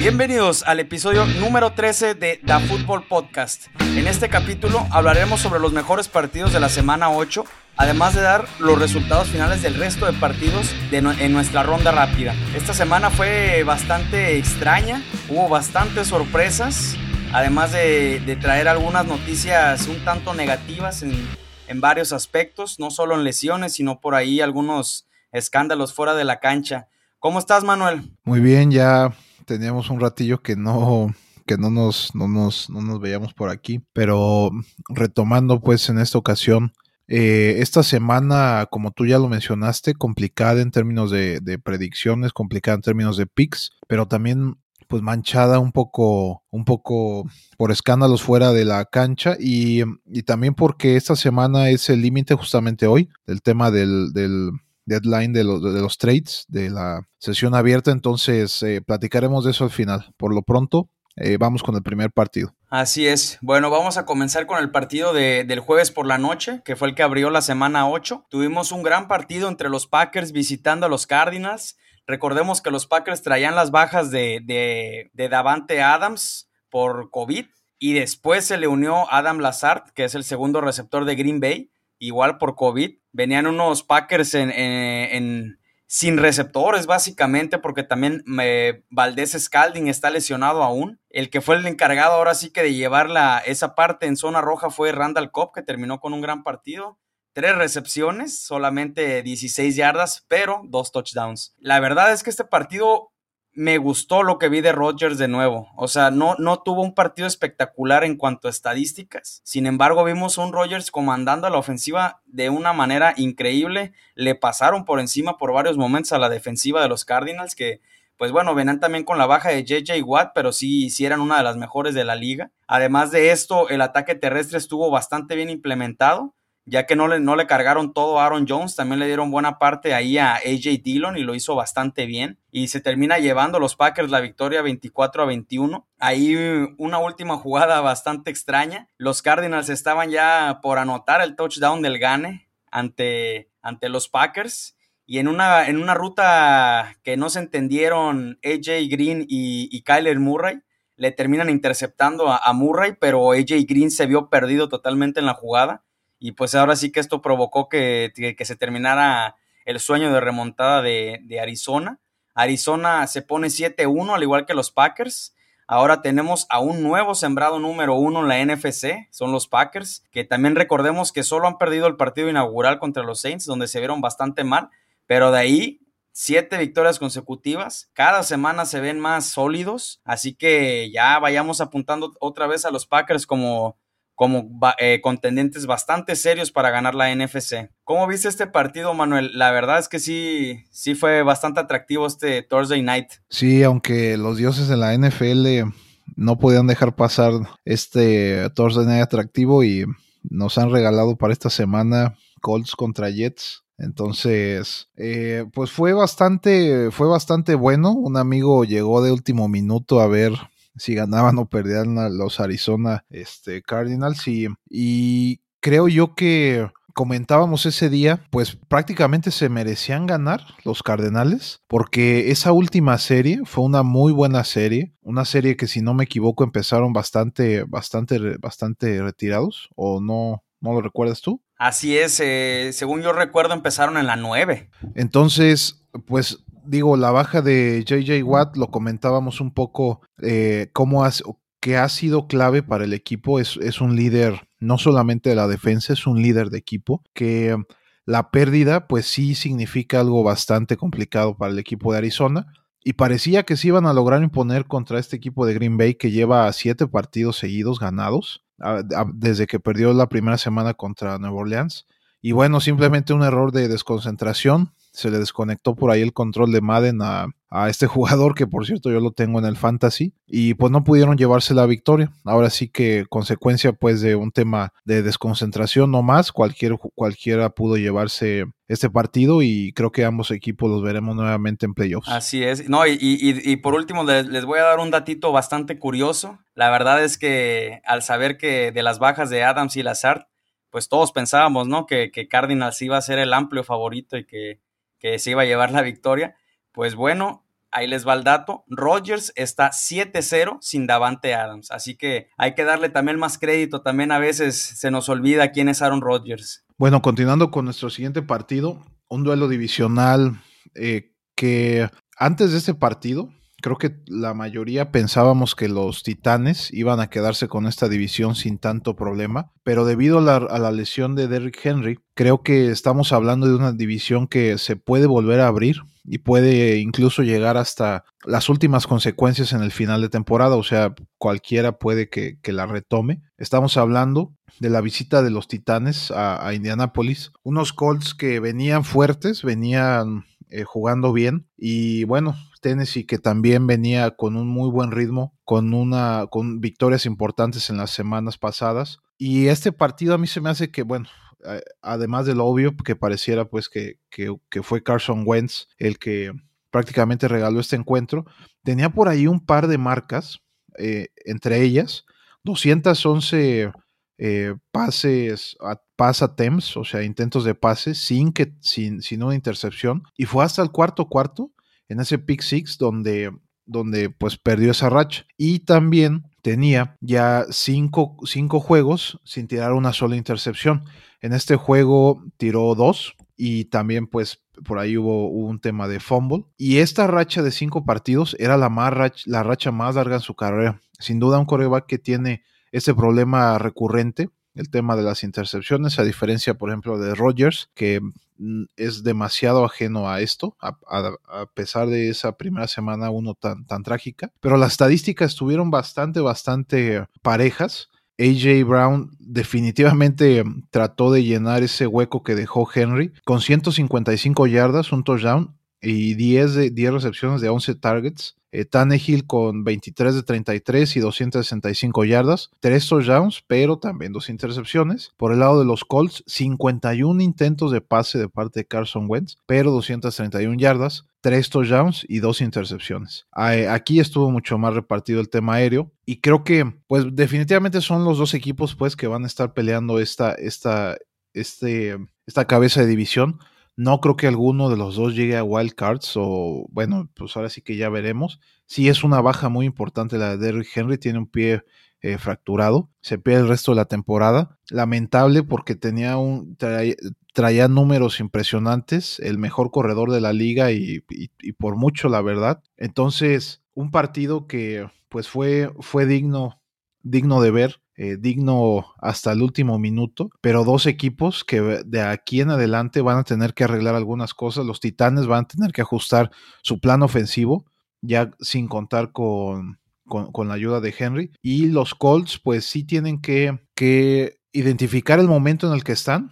Bienvenidos al episodio número 13 de The Football Podcast. En este capítulo hablaremos sobre los mejores partidos de la semana 8, además de dar los resultados finales del resto de partidos en nuestra ronda rápida. Esta semana fue bastante extraña, hubo bastantes sorpresas, además de, traer algunas noticias un tanto negativas en, en varios aspectos, no solo en lesiones, sino por ahí algunos escándalos fuera de la cancha. ¿Cómo estás, Manuel? Muy bien, ya teníamos un ratillo que no que no nos, no nos, no nos veíamos por aquí, pero retomando pues en esta ocasión, eh, esta semana, como tú ya lo mencionaste, complicada en términos de, de, predicciones, complicada en términos de picks, pero también pues manchada un poco, un poco por escándalos fuera de la cancha y, y también porque esta semana es el límite justamente hoy del tema del, del deadline de los, de los trades, de la sesión abierta, entonces eh, platicaremos de eso al final. Por lo pronto, eh, vamos con el primer partido. Así es. Bueno, vamos a comenzar con el partido de, del jueves por la noche, que fue el que abrió la semana 8. Tuvimos un gran partido entre los Packers visitando a los Cardinals. Recordemos que los Packers traían las bajas de, de, de Davante Adams por COVID y después se le unió Adam Lazard, que es el segundo receptor de Green Bay igual por COVID. Venían unos Packers en, sin receptores, básicamente, porque también eh, Valdés Scalding está lesionado aún. El que fue el encargado ahora sí que de llevar esa parte en zona roja fue Randall Cobb, que terminó con un gran partido. Tres recepciones, solamente 16 yardas, pero dos touchdowns. La verdad es que este partido me gustó lo que vi de Rodgers de nuevo. O sea, no, no tuvo un partido espectacular en cuanto a estadísticas. Sin embargo, vimos a un Rodgers comandando a la ofensiva de una manera increíble. Le pasaron por encima por varios momentos a la defensiva de los Cardinals, que, pues bueno, venían también con la baja de JJ Watt, pero sí, eran una de las mejores de la liga. Además de esto, el ataque terrestre estuvo bastante bien implementado ya que no le, no le cargaron todo a Aaron Jones, también le dieron buena parte ahí a AJ Dillon y lo hizo bastante bien. Y se termina llevando los Packers la victoria 24 a 21. Ahí una última jugada bastante extraña. Los Cardinals estaban ya por anotar el touchdown del Gane ante, ante los Packers. Y en una, en una ruta que no se entendieron AJ Green y, Kyler Murray, le terminan interceptando a, a Murray, pero AJ Green se vio perdido totalmente en la jugada y pues ahora sí que esto provocó que, se terminara el sueño de remontada de, Arizona. Arizona se pone 7-1 al igual que los Packers. Ahora tenemos a un nuevo sembrado número uno en la NFC, son los Packers, que también recordemos que solo han perdido el partido inaugural contra los Saints, donde se vieron bastante mal, pero de ahí siete victorias consecutivas, cada semana se ven más sólidos, así que ya vayamos apuntando otra vez a los Packers como como eh, contendientes bastante serios para ganar la NFC. ¿Cómo viste este partido, Manuel? La verdad es que sí, sí fue bastante atractivo este Thursday Night. Sí, aunque los dioses de la NFL no podían dejar pasar este Thursday Night atractivo y nos han regalado para esta semana Colts contra Jets. Entonces, eh, pues fue bastante, fue bastante bueno. Un amigo llegó de último minuto a ver si ganaban o perdían los Arizona este, Cardinals. Y, y creo yo que comentábamos ese día, pues prácticamente se merecían ganar los Cardenales, porque esa última serie fue una muy buena serie, una serie que si no me equivoco empezaron bastante, bastante, bastante retirados, o no, ¿no lo recuerdas tú? Así es, eh, según yo recuerdo empezaron en la 9. Entonces, pues digo, la baja de JJ Watt, lo comentábamos un poco, eh, cómo que ha sido clave para el equipo, es, es, un líder no solamente de la defensa, es un líder de equipo, que la pérdida pues sí significa algo bastante complicado para el equipo de Arizona. Y parecía que se iban a lograr imponer contra este equipo de Green Bay que lleva siete partidos seguidos ganados desde que perdió la primera semana contra Nueva Orleans. Y bueno, simplemente un error de desconcentración se le desconectó por ahí el control de Madden a, este jugador, que por cierto yo lo tengo en el fantasy, y pues no pudieron llevarse la victoria. Ahora sí que consecuencia pues de un tema de desconcentración no más, cualquier, cualquiera pudo llevarse este partido y creo que ambos equipos los veremos nuevamente en playoffs. Así es, no, y, y, por último les, les, voy a dar un datito bastante curioso. La verdad es que al saber que de las bajas de Adams y Lazard, pues todos pensábamos, ¿no? Que, que Cardinals iba a ser el amplio favorito y que que se iba a llevar la victoria. Pues bueno, ahí les va el dato, Rodgers está 7-0 sin Davante Adams, así que hay que darle también más crédito, también a veces se nos olvida quién es Aaron Rodgers. Bueno, continuando con nuestro siguiente partido, un duelo divisional eh, que antes de este partido creo que la mayoría pensábamos que los Titanes iban a quedarse con esta división sin tanto problema, pero debido a la, lesión de Derrick Henry, creo que estamos hablando de una división que se puede volver a abrir y puede incluso llegar hasta las últimas consecuencias en el final de temporada, o sea, cualquiera puede que, la retome. Estamos hablando de la visita de los Titanes a, a Indianápolis, unos Colts que venían fuertes, venían eh, jugando bien. Y bueno, Tennessee que también venía con un muy buen ritmo, con una con victorias importantes en las semanas pasadas. Y este partido a mí se me hace que, bueno, además de lo obvio que pareciera pues que, que, fue Carson Wentz el que prácticamente regaló este encuentro, tenía por ahí un par de marcas, eh, entre ellas 211 eh, pases, a, pas attempts, o sea, intentos de pase sin, que, sin, sin una intercepción. Y fue hasta el cuarto cuarto, en ese pick six, donde, donde pues perdió esa racha. Y también tenía ya cinco, cinco juegos sin tirar una sola intercepción. En este juego tiró dos y también pues por ahí hubo, un tema de fumble. Y esta racha de cinco partidos era la, más la racha más larga en su carrera. Sin duda un coreback que tiene ese problema recurrente, el tema de las intercepciones, a diferencia, por ejemplo, de Rodgers, que mm, es demasiado ajeno a esto, a, pesar de esa primera semana uno tan, tan trágica. Pero las estadísticas estuvieron bastante, bastante parejas. AJ Brown definitivamente trató de llenar ese hueco que dejó Henry con 155 yardas, un touchdown y 10, de, 10 recepciones de 11 targets. Eh, Tannehill con 23 de 33 y 265 yardas, 3 touchdowns, pero también dos intercepciones. Por el lado de los Colts, 51 intentos de pase de parte de Carson Wentz, pero 231 yardas, 3 touchdowns y 2 intercepciones. Aquí estuvo mucho más repartido el tema aéreo y creo que pues definitivamente son los dos equipos pues que van a estar peleando esta, esta, este, esta cabeza de división. No creo que alguno de los dos llegue a wild cards o bueno, pues ahora sí que ya veremos. Sí es una baja muy importante la de Derrick Henry, tiene un pie eh, fracturado, se pierde el resto de la temporada. Lamentable porque tenía un traía, números impresionantes, el mejor corredor de la liga y, y, por mucho la verdad. Entonces, un partido que pues fue, fue digno, digno de ver. Eh, digno hasta el último minuto, pero dos equipos que de aquí en adelante van a tener que arreglar algunas cosas. Los Titanes van a tener que ajustar su plan ofensivo, ya sin contar con, con, la ayuda de Henry. Y los Colts, pues sí tienen que, que identificar el momento en el que están.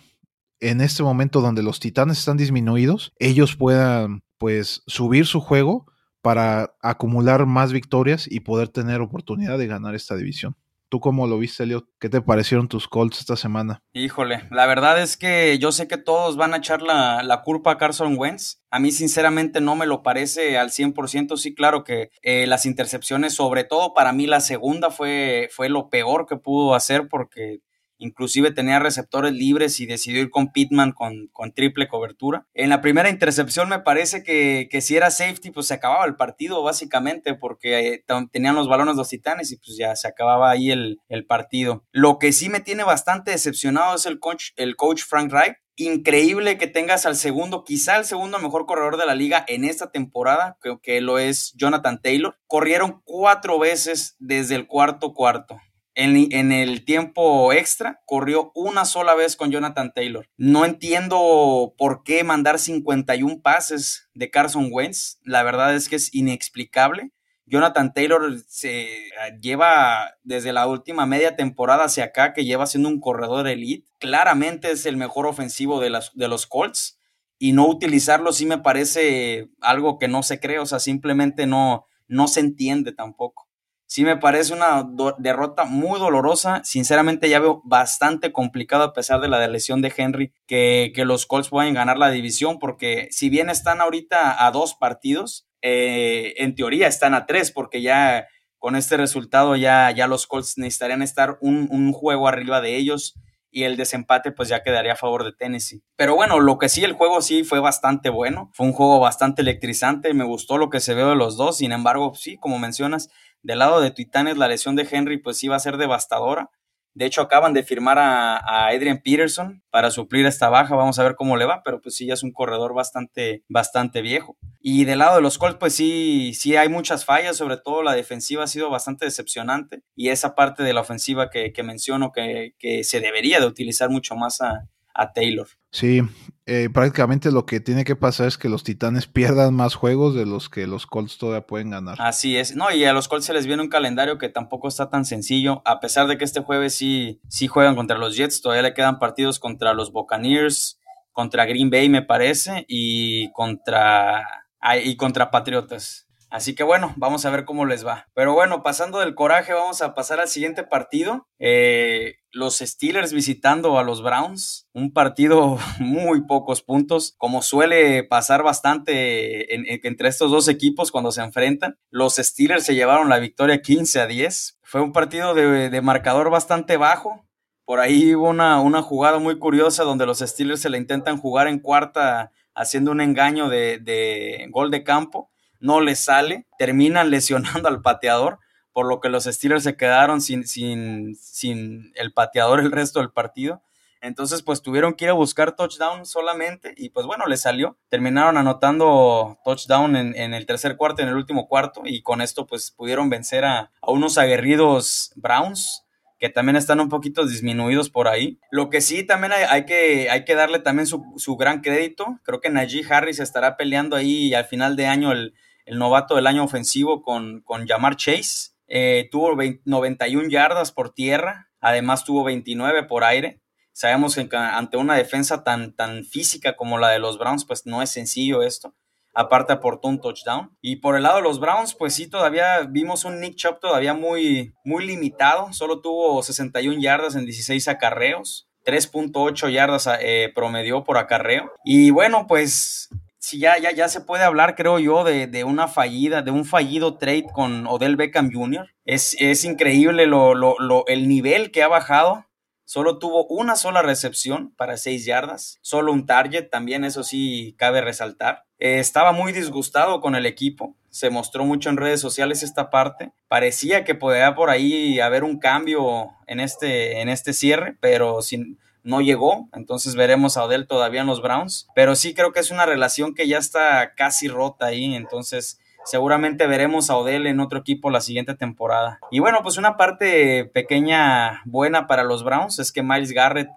En este momento donde los Titanes están disminuidos, ellos puedan pues subir su juego para acumular más victorias y poder tener oportunidad de ganar esta división. ¿Tú cómo lo viste, Elliot? ¿Qué te parecieron tus Colts esta semana? Híjole, la verdad es que yo sé que todos van a echar la, culpa a Carson Wentz. A mí sinceramente no me lo parece al 100%. Sí, claro que eh, las intercepciones, sobre todo para mí la segunda fue, fue lo peor que pudo hacer porque inclusive tenía receptores libres y decidió ir con Pittman con, con triple cobertura. En la primera intercepción me parece que, que, si era safety, pues se acababa el partido básicamente porque eh, tenían los balones los titanes y pues ya se acababa ahí el, el, partido. Lo que sí me tiene bastante decepcionado es el coach, el coach Frank Wright. Increíble que tengas al segundo, quizá el segundo mejor corredor de la liga en esta temporada, que lo es Jonathan Taylor. Corrieron cuatro veces desde el cuarto cuarto en, el tiempo extra corrió una sola vez con Jonathan Taylor. No entiendo por qué mandar 51 pases de Carson Wentz. La verdad es que es inexplicable. Jonathan Taylor se lleva desde la última media temporada hacia acá que lleva siendo un corredor elite. Claramente es el mejor ofensivo de, las, de los Colts y no utilizarlo sí me parece algo que no se cree, o sea, simplemente no, no se entiende tampoco sí me parece una derrota muy dolorosa. Sinceramente ya veo bastante complicado a pesar de la lesión de Henry que, los Colts puedan ganar la división porque si bien están ahorita a dos partidos, eh, en teoría están a tres porque ya con este resultado ya, ya los Colts necesitarían estar un, juego arriba de ellos y el desempate pues ya quedaría a favor de Tennessee. Pero bueno, lo que sí, el juego sí fue bastante bueno, fue un juego bastante electrizante, me gustó lo que se vio de los dos, sin embargo, sí, como mencionas, del lado de Titanes la lesión de Henry pues va a ser devastadora. De hecho, acaban de firmar a, Adrian Peterson para suplir esta baja. Vamos a ver cómo le va, pero pues sí, ya es un corredor bastante, bastante viejo. Y del lado de los Colts, pues sí, sí hay muchas fallas, sobre todo la defensiva ha sido bastante decepcionante. Y esa parte de la ofensiva que, menciono que, que, se debería de utilizar mucho más a, a Taylor. Sí, eh, prácticamente lo que tiene que pasar es que los Titanes pierdan más juegos de los que los Colts todavía pueden ganar. Así es, no, y a los Colts se les viene un calendario que tampoco está tan sencillo, a pesar de que este jueves sí, sí juegan contra los Jets, todavía le quedan partidos contra los Buccaneers, contra Green Bay me parece, y contra, y contra Patriotas. Así que bueno, vamos a ver cómo les va. Pero bueno, pasando del coraje, vamos a pasar al siguiente partido. Eh, los Steelers visitando a los Browns. Un partido muy pocos puntos, como suele pasar bastante entre estos dos equipos cuando se enfrentan. Los Steelers se llevaron la victoria 15 a 10. Fue un partido de, marcador bastante bajo. Por ahí hubo una, una jugada muy curiosa donde los Steelers se la intentan jugar en cuarta haciendo un engaño de, de gol de campo no le sale, terminan lesionando al pateador, por lo que los Steelers se quedaron sin, sin, sin el pateador el resto del partido. Entonces, pues tuvieron que ir a buscar touchdown solamente y pues bueno, le salió. Terminaron anotando touchdown en, en, el tercer cuarto, en el último cuarto y con esto pues pudieron vencer a, a, unos aguerridos Browns que también están un poquito disminuidos por ahí. Lo que sí también hay, hay que, hay que darle también su, su, gran crédito. Creo que Najee Harris estará peleando ahí al final de año el, el novato del año ofensivo con, con Jamar Chase. Eh, tuvo 91 yardas por tierra, además tuvo 29 por aire. Sabemos que ante una defensa tan, tan física como la de los Browns, pues no es sencillo esto. Aparte aportó un touchdown. Y por el lado de los Browns, pues sí, todavía vimos un Nick Chubb todavía muy, muy limitado. Solo tuvo 61 yardas en 16 acarreos. 3.8 yardas eh, promedió por acarreo. Y bueno, pues si ya, ya, ya se puede hablar, creo yo, de, una fallida, de un fallido trade con Odell Beckham Jr. Es, es increíble lo, lo, el nivel que ha bajado. Solo tuvo una sola recepción para seis yardas, solo un target, también eso sí cabe resaltar. Eh, estaba muy disgustado con el equipo, se mostró mucho en redes sociales esta parte. Parecía que podía por ahí haber un cambio en este, en este cierre, pero sin, no llegó, entonces veremos a Odell todavía en los Browns, pero sí creo que es una relación que ya está casi rota ahí, entonces seguramente veremos a Odell en otro equipo la siguiente temporada. Y bueno, pues una parte pequeña buena para los Browns es que Miles Garrett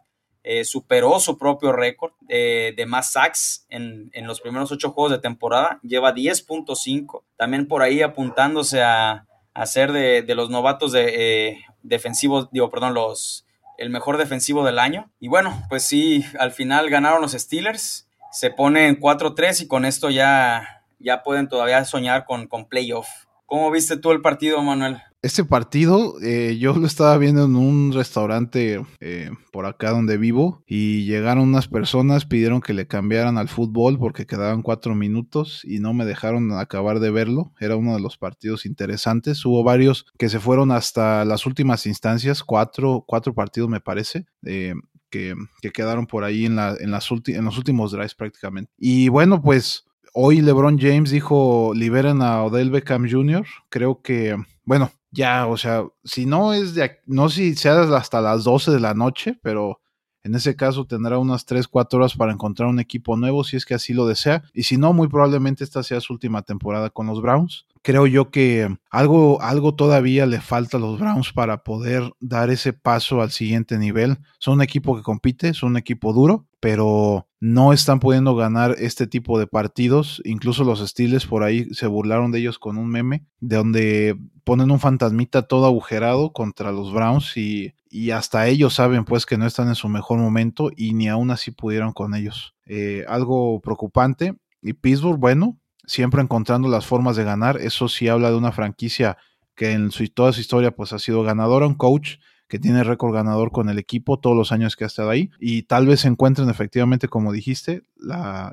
eh, superó su propio récord de más sacks en, los primeros ocho juegos de temporada, lleva 10.5, también por ahí apuntándose a, ser de, los novatos de, eh, defensivos, digo, perdón, los el mejor defensivo del año. Y bueno, pues sí, al final ganaron los Steelers, se ponen 4-3 y con esto ya, ya pueden todavía soñar con, con playoff. ¿Cómo viste tú el partido, Manuel? Este partido eh, yo lo estaba viendo en un restaurante eh, por acá donde vivo y llegaron unas personas, pidieron que le cambiaran al fútbol porque quedaban cuatro minutos y no me dejaron acabar de verlo. Era uno de los partidos interesantes. Hubo varios que se fueron hasta las últimas instancias, cuatro, cuatro partidos me parece. Eh, que, quedaron por ahí en, la, en, las en los últimos drives prácticamente. Y bueno, pues hoy LeBron James dijo liberen a Odell Beckham Jr. Creo que, bueno, ya, o sea, si no es de, no si sea hasta las 12 de la noche, pero en ese caso tendrá unas 3, 4 horas para encontrar un equipo nuevo si es que así lo desea. Y si no, muy probablemente esta sea su última temporada con los Browns. Creo yo que algo, algo todavía le falta a los Browns para poder dar ese paso al siguiente nivel. Son un equipo que compite, son un equipo duro, pero no están pudiendo ganar este tipo de partidos. Incluso los Steelers por ahí se burlaron de ellos con un meme, de donde ponen un fantasmita todo agujerado contra los Browns y, hasta ellos saben pues que no están en su mejor momento y ni aún así pudieron con ellos. Eh, algo preocupante. Y Pittsburgh, bueno, siempre encontrando las formas de ganar. Eso sí habla de una franquicia que en su, toda su historia pues ha sido ganadora, un coach que tiene récord ganador con el equipo todos los años que ha estado ahí y tal vez encuentren efectivamente, como dijiste,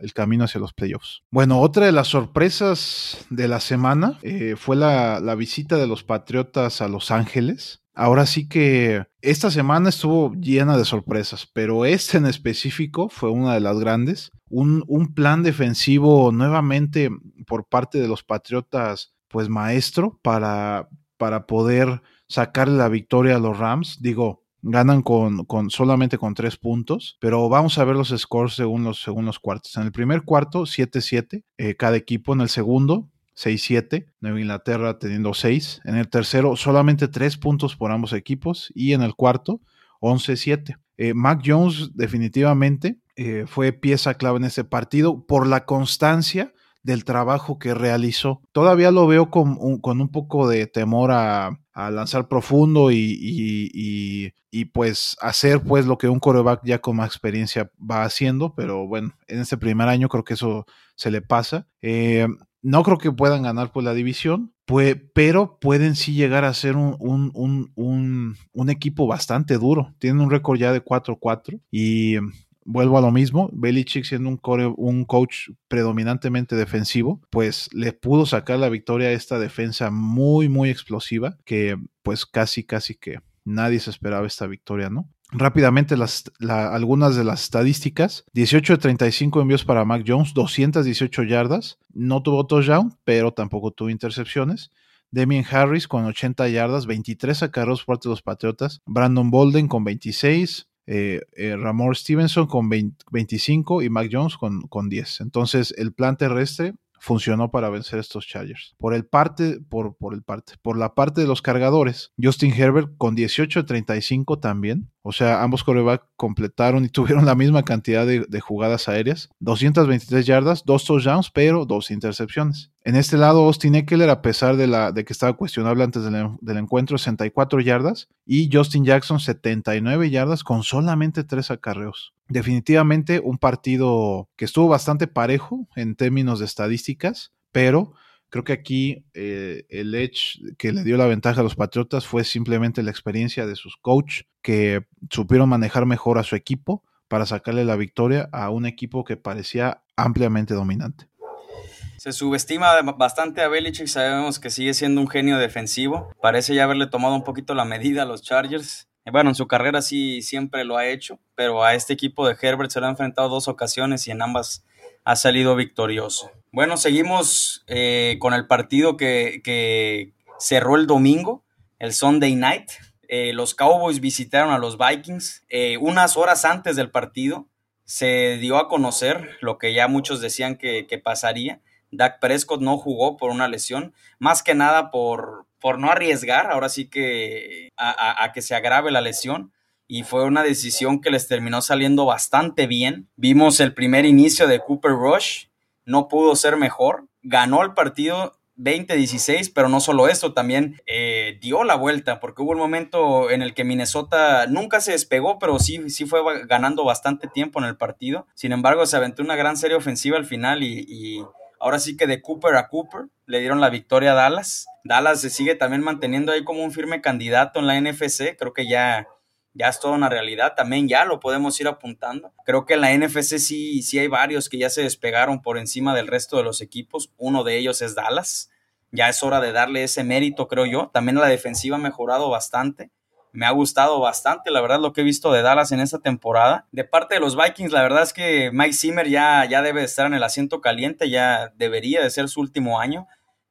el camino hacia los playoffs. Bueno, otra de las sorpresas de la semana eh, fue la, la visita de los Patriotas a Los Ángeles. Ahora sí que esta semana estuvo llena de sorpresas, pero este en específico fue una de las grandes. Un, un, plan defensivo nuevamente por parte de los Patriotas, pues maestro, para, para poder sacarle la victoria a los Rams. Digo, ganan con, con, solamente con tres puntos, pero vamos a ver los scores según los, según los cuartos. En el primer cuarto, 7-7 eh, cada equipo. En el segundo, 6-7, Nueva Inglaterra teniendo 6. En el tercero, solamente 3 puntos por ambos equipos. Y en el cuarto, 11-7. Eh, Mac Jones definitivamente eh, fue pieza clave en ese partido por la constancia del trabajo que realizó. Todavía lo veo con un, con un poco de temor a, a lanzar profundo y, y, y, pues hacer pues lo que un coreback ya con más experiencia va haciendo, pero bueno, en este primer año creo que eso se le pasa. Eh, no creo que puedan ganar por la división, pues, pero pueden sí llegar a ser un, un, un, un equipo bastante duro. Tienen un récord ya de 4-4 y vuelvo a lo mismo, Belichick siendo un, un, coach predominantemente defensivo, pues le pudo sacar la victoria a esta defensa muy, muy explosiva, que pues casi, casi que nadie se esperaba esta victoria, ¿no? Rápidamente las, algunas de las estadísticas. 18 de 35 envíos para Mac Jones, 218 yardas. No tuvo touchdown, pero tampoco tuvo intercepciones. Damien Harris con 80 yardas, 23 acarreos por parte de los Patriotas. Brandon Bolden con 26. Eh, eh, Ramor Stevenson con 25 y Mac Jones con, con 10. Entonces el plan terrestre funcionó para vencer estos Chargers. Por el parte, por, por el parte, por la parte de los cargadores, Justin Herbert con 18 de 35 también. O sea, ambos coreback completaron y tuvieron la misma cantidad de, jugadas aéreas. 223 yardas, dos touchdowns, pero dos intercepciones. En este lado, Austin Eckler, a pesar de, la, de que estaba cuestionable antes del, del, encuentro, 64 yardas. Y Justin Jackson, 79 yardas con solamente tres acarreos. Definitivamente un partido que estuvo bastante parejo en términos de estadísticas, pero creo que aquí eh, el edge que le dio la ventaja a los Patriotas fue simplemente la experiencia de sus coach que supieron manejar mejor a su equipo para sacarle la victoria a un equipo que parecía ampliamente dominante. Se subestima bastante a Belichick, sabemos que sigue siendo un genio defensivo. Parece ya haberle tomado un poquito la medida a los Chargers. Bueno, en su carrera sí siempre lo ha hecho, pero a este equipo de Herbert se lo ha enfrentado dos ocasiones y en ambas ha salido victorioso. Bueno, seguimos eh, con el partido que, cerró el domingo, el Sunday Night. Eh, los Cowboys visitaron a los Vikings. Eh, unas horas antes del partido se dio a conocer lo que ya muchos decían que, que pasaría. Dak Prescott no jugó por una lesión, más que nada por, por no arriesgar, ahora sí que a, que se agrave la lesión. Y fue una decisión que les terminó saliendo bastante bien. Vimos el primer inicio de Cooper Rush, no pudo ser mejor. Ganó el partido 20-16, pero no solo esto, también eh, dio la vuelta, porque hubo un momento en el que Minnesota nunca se despegó, pero sí, sí fue ganando bastante tiempo en el partido. Sin embargo, se aventó una gran serie ofensiva al final y Ahora sí que de Cooper a Cooper le dieron la victoria a Dallas. Dallas se sigue también manteniendo ahí como un firme candidato en la NFC. Creo que ya, ya es toda una realidad. También ya lo podemos ir apuntando. Creo que en la NFC sí, sí hay varios que ya se despegaron por encima del resto de los equipos. Uno de ellos es Dallas. Ya es hora de darle ese mérito, creo yo. También la defensiva ha mejorado bastante me ha gustado bastante, la verdad, lo que he visto de Dallas en esta temporada. De parte de los Vikings, la verdad es que Mike Zimmer ya, ya debe estar en el asiento caliente, ya debería de ser su último año.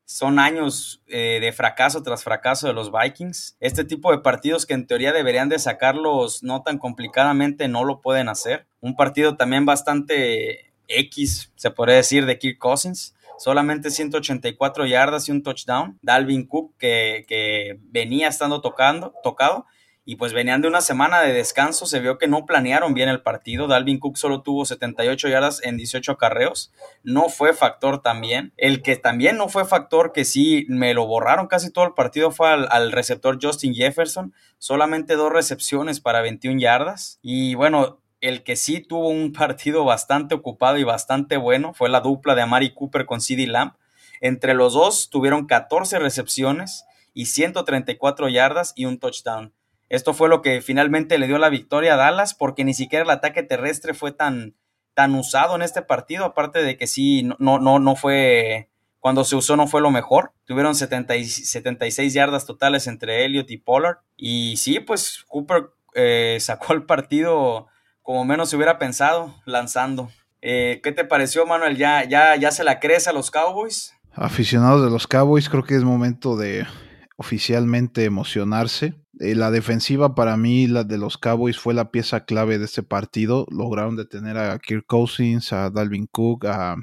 Son años eh, de fracaso tras fracaso de los Vikings. Este tipo de partidos que en teoría deberían de sacarlos no tan complicadamente no lo pueden hacer. Un partido también bastante X, se podría decir, de Kirk Cousins solamente 184 yardas y un touchdown. Dalvin Cook, que, venía estando tocando, tocado, y pues venían de una semana de descanso, se vio que no planearon bien el partido. Dalvin Cook solo tuvo 78 yardas en 18 carreos, no fue factor también. El que también no fue factor, que sí me lo borraron casi todo el partido, fue al, al receptor Justin Jefferson, solamente dos recepciones para 21 yardas. Y bueno, el que sí tuvo un partido bastante ocupado y bastante bueno fue la dupla de Amari Cooper con CD Lamb. Entre los dos tuvieron 14 recepciones y 134 yardas y un touchdown. Esto fue lo que finalmente le dio la victoria a Dallas, porque ni siquiera el ataque terrestre fue tan, tan usado en este partido, aparte de que sí, no, no, no fue, cuando se usó no fue lo mejor. Tuvieron 70 y 76 yardas totales entre Elliott y Pollard. Y sí, pues Cooper eh, sacó el partido como menos se hubiera pensado, lanzando. Eh, ¿Qué te pareció, Manuel? ¿Ya, ya, ¿Ya se la crees a los Cowboys? Aficionados de los Cowboys, creo que es momento de oficialmente emocionarse. Eh, la defensiva para mí, la de los Cowboys, fue la pieza clave de este partido. Lograron detener a Kirk Cousins, a Dalvin Cook, a,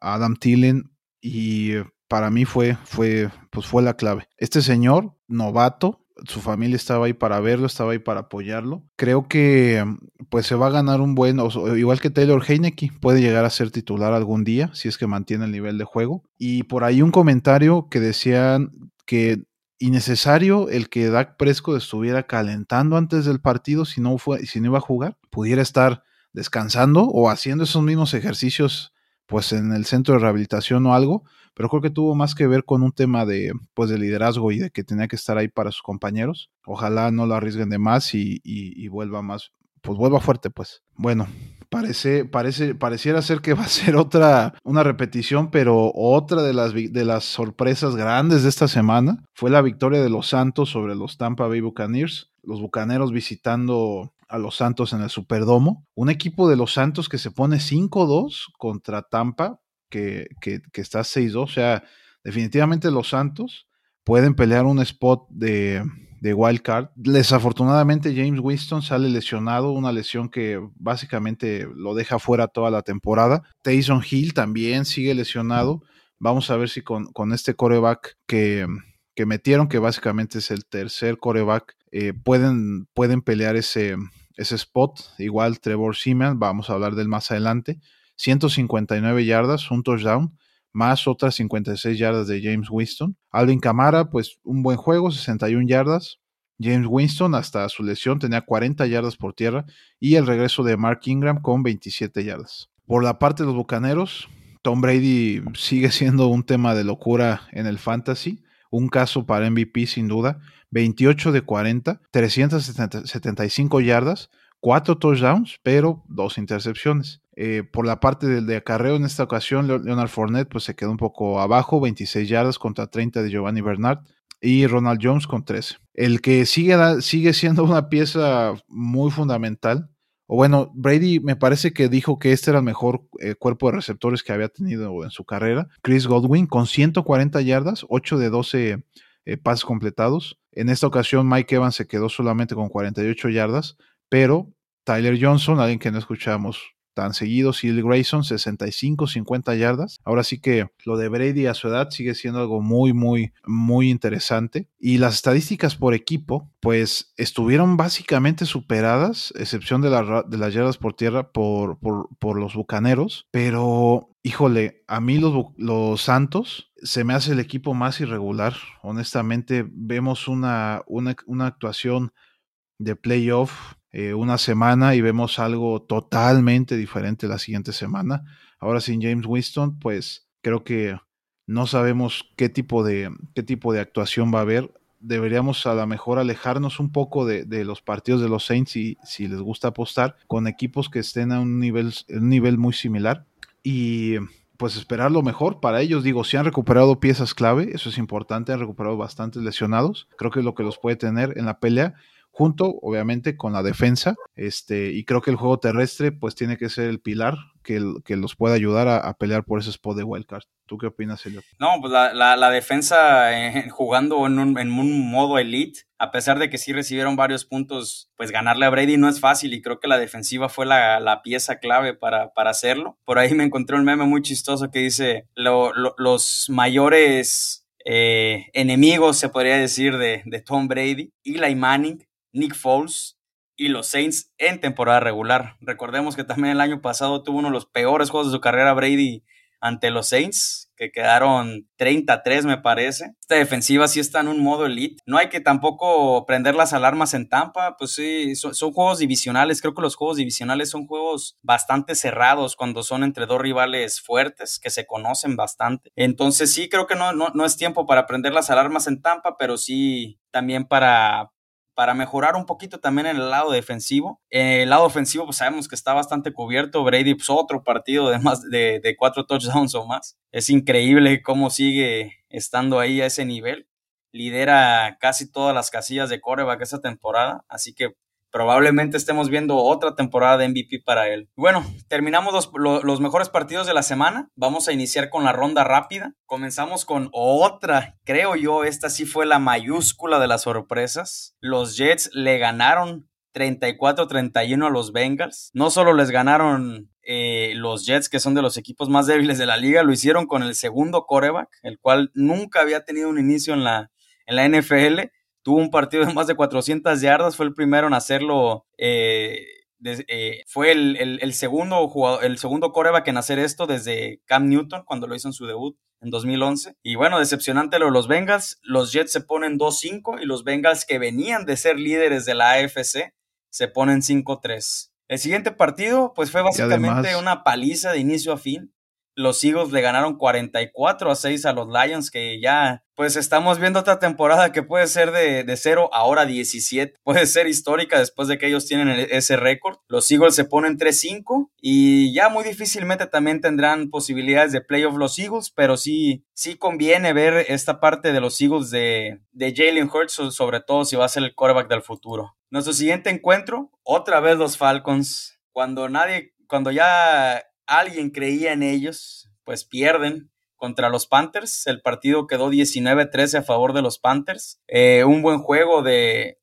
Adam Thielen y para mí fue, fue, pues fue la clave. Este señor, novato, su familia estaba ahí para verlo, estaba ahí para apoyarlo. Creo que pues se va a ganar un buen, igual que Taylor Heineke, puede llegar a ser titular algún día si es que mantiene el nivel de juego. Y por ahí un comentario que decían que innecesario el que Dak Prescott estuviera calentando antes del partido si no, fue, si no iba a jugar, pudiera estar descansando o haciendo esos mismos ejercicios pues en el centro de rehabilitación o algo, pero creo que tuvo más que ver con un tema de, pues, de liderazgo y de que tenía que estar ahí para sus compañeros. Ojalá no lo arriesguen de más y, vuelva más, pues vuelva fuerte, pues. Bueno, parece, parece, pareciera ser que va a ser otra, una repetición, pero otra de las, de las sorpresas grandes de esta semana fue la victoria de los Santos sobre los Tampa Bay Buccaneers. Los Bucaneros visitando a los Santos en el Superdomo. Un equipo de los Santos que se pone 5-2 contra Tampa que, está 6-2. O sea, definitivamente los Santos pueden pelear un spot de, de wild card. Desafortunadamente James Winston sale lesionado, una lesión que básicamente lo deja fuera toda la temporada. Taysom Hill también sigue lesionado. Vamos a ver si con, este coreback que, que, metieron, que básicamente es el tercer coreback, eh, pueden, pueden pelear ese, ese spot. Igual Trevor Seaman, vamos a hablar del más adelante. 159 yardas, un touchdown, más otras 56 yardas de James Winston. Alvin Camara, pues un buen juego, 61 yardas. James Winston hasta su lesión tenía 40 yardas por tierra y el regreso de Mark Ingram con 27 yardas. Por la parte de los Bucaneros, Tom Brady sigue siendo un tema de locura en el fantasy, un caso para MVP sin duda, 28 de 40, 375 yardas, 4 touchdowns, pero dos intercepciones. Eh, por la parte del de acarreo en esta ocasión, Leonard Fournette pues, se quedó un poco abajo, 26 yardas contra 30 de Giovanni Bernard y Ronald Jones con 13. El que sigue, sigue siendo una pieza muy fundamental, o bueno, Brady me parece que dijo que este era el mejor eh, cuerpo de receptores que había tenido en su carrera. Chris Godwin con 140 yardas, 8 de 12 eh, pases completados. En esta ocasión Mike Evans se quedó solamente con 48 yardas, pero Tyler Johnson, alguien que no escuchamos tan seguido. Sil Grayson, 65, 50 yardas. Ahora sí que lo de Brady a su edad sigue siendo algo muy, muy, muy interesante. Y las estadísticas por equipo, pues estuvieron básicamente superadas, excepción de, las yardas por tierra por, por, los bucaneros. Pero, híjole, a mí los, los Santos se me hace el equipo más irregular. Honestamente, vemos una, una, una actuación de playoff eh, una semana y vemos algo totalmente diferente la siguiente semana. Ahora sin James Winston, pues creo que no sabemos qué tipo de, qué tipo de actuación va a haber. Deberíamos a lo mejor alejarnos un poco de, los partidos de los Saints y si les gusta apostar con equipos que estén a un nivel, nivel muy similar. Y pues esperar lo mejor para ellos. Digo, si han recuperado piezas clave, eso es importante, han recuperado bastantes lesionados. Creo que es lo que los puede tener en la pelea junto obviamente con la defensa, este, y creo que el juego terrestre pues tiene que ser el pilar que, que los pueda ayudar a, pelear por ese spot de wildcard. ¿Tú qué opinas, Elliot? No, pues la, la, defensa eh, jugando en un, en un, modo elite, a pesar de que sí recibieron varios puntos, pues ganarle a Brady no es fácil y creo que la defensiva fue la, la pieza clave para, para, hacerlo. Por ahí me encontré un meme muy chistoso que dice los mayores... Eh, enemigos, se podría decir, de, de Tom Brady, Eli Manning, Nick Foles y los Saints en temporada regular. Recordemos que también el año pasado tuvo uno de los peores juegos de su carrera Brady ante los Saints, que quedaron 33 me parece. Esta defensiva sí está en un modo elite. No hay que tampoco prender las alarmas en Tampa, pues sí, son, juegos divisionales. Creo que los juegos divisionales son juegos bastante cerrados cuando son entre dos rivales fuertes que se conocen bastante. Entonces sí, creo que no, no, no es tiempo para prender las alarmas en Tampa, pero sí también para para mejorar un poquito también en el lado defensivo. En el lado ofensivo, pues sabemos que está bastante cubierto. Brady, pues otro partido de más de, de cuatro touchdowns o más. Es increíble cómo sigue estando ahí a ese nivel. Lidera casi todas las casillas de coreback esta temporada, así que probablemente estemos viendo otra temporada de MVP para él. Bueno, terminamos los, mejores partidos de la semana. Vamos a iniciar con la ronda rápida. Comenzamos con otra, creo yo, esta sí fue la mayúscula de las sorpresas. Los Jets le ganaron 34-31 a los Bengals. No solo les ganaron eh, los Jets, que son de los equipos más débiles de la liga, lo hicieron con el segundo coreback, el cual nunca había tenido un inicio en la, en la NFL tuvo un partido de más de 400 yardas, fue el primero en hacerlo. Eh, eh, fue el, segundo jugador, el segundo coreback en hacer esto desde Cam Newton cuando lo hizo en su debut en 2011. Y bueno, decepcionante lo de los Bengals. Los Jets se ponen 2-5 y los Bengals que venían de ser líderes de la AFC se ponen 5-3. El siguiente partido, pues fue básicamente una paliza de inicio a fin los Eagles le ganaron 44 a 6 a los Lions, que ya, pues estamos viendo otra temporada que puede ser de, de 0 ahora 17. Puede ser histórica después de que ellos tienen ese récord. Los Eagles se ponen 3-5 y ya muy difícilmente también tendrán posibilidades de playoff los Eagles, pero sí, sí conviene ver esta parte de los Eagles de, de Jalen Hurts, sobre todo si va a ser el quarterback del futuro. Nuestro siguiente encuentro, otra vez los Falcons. Cuando nadie, cuando ya alguien creía en ellos, pues pierden contra los Panthers. El partido quedó 19-13 a favor de los Panthers. Eh, un buen juego de,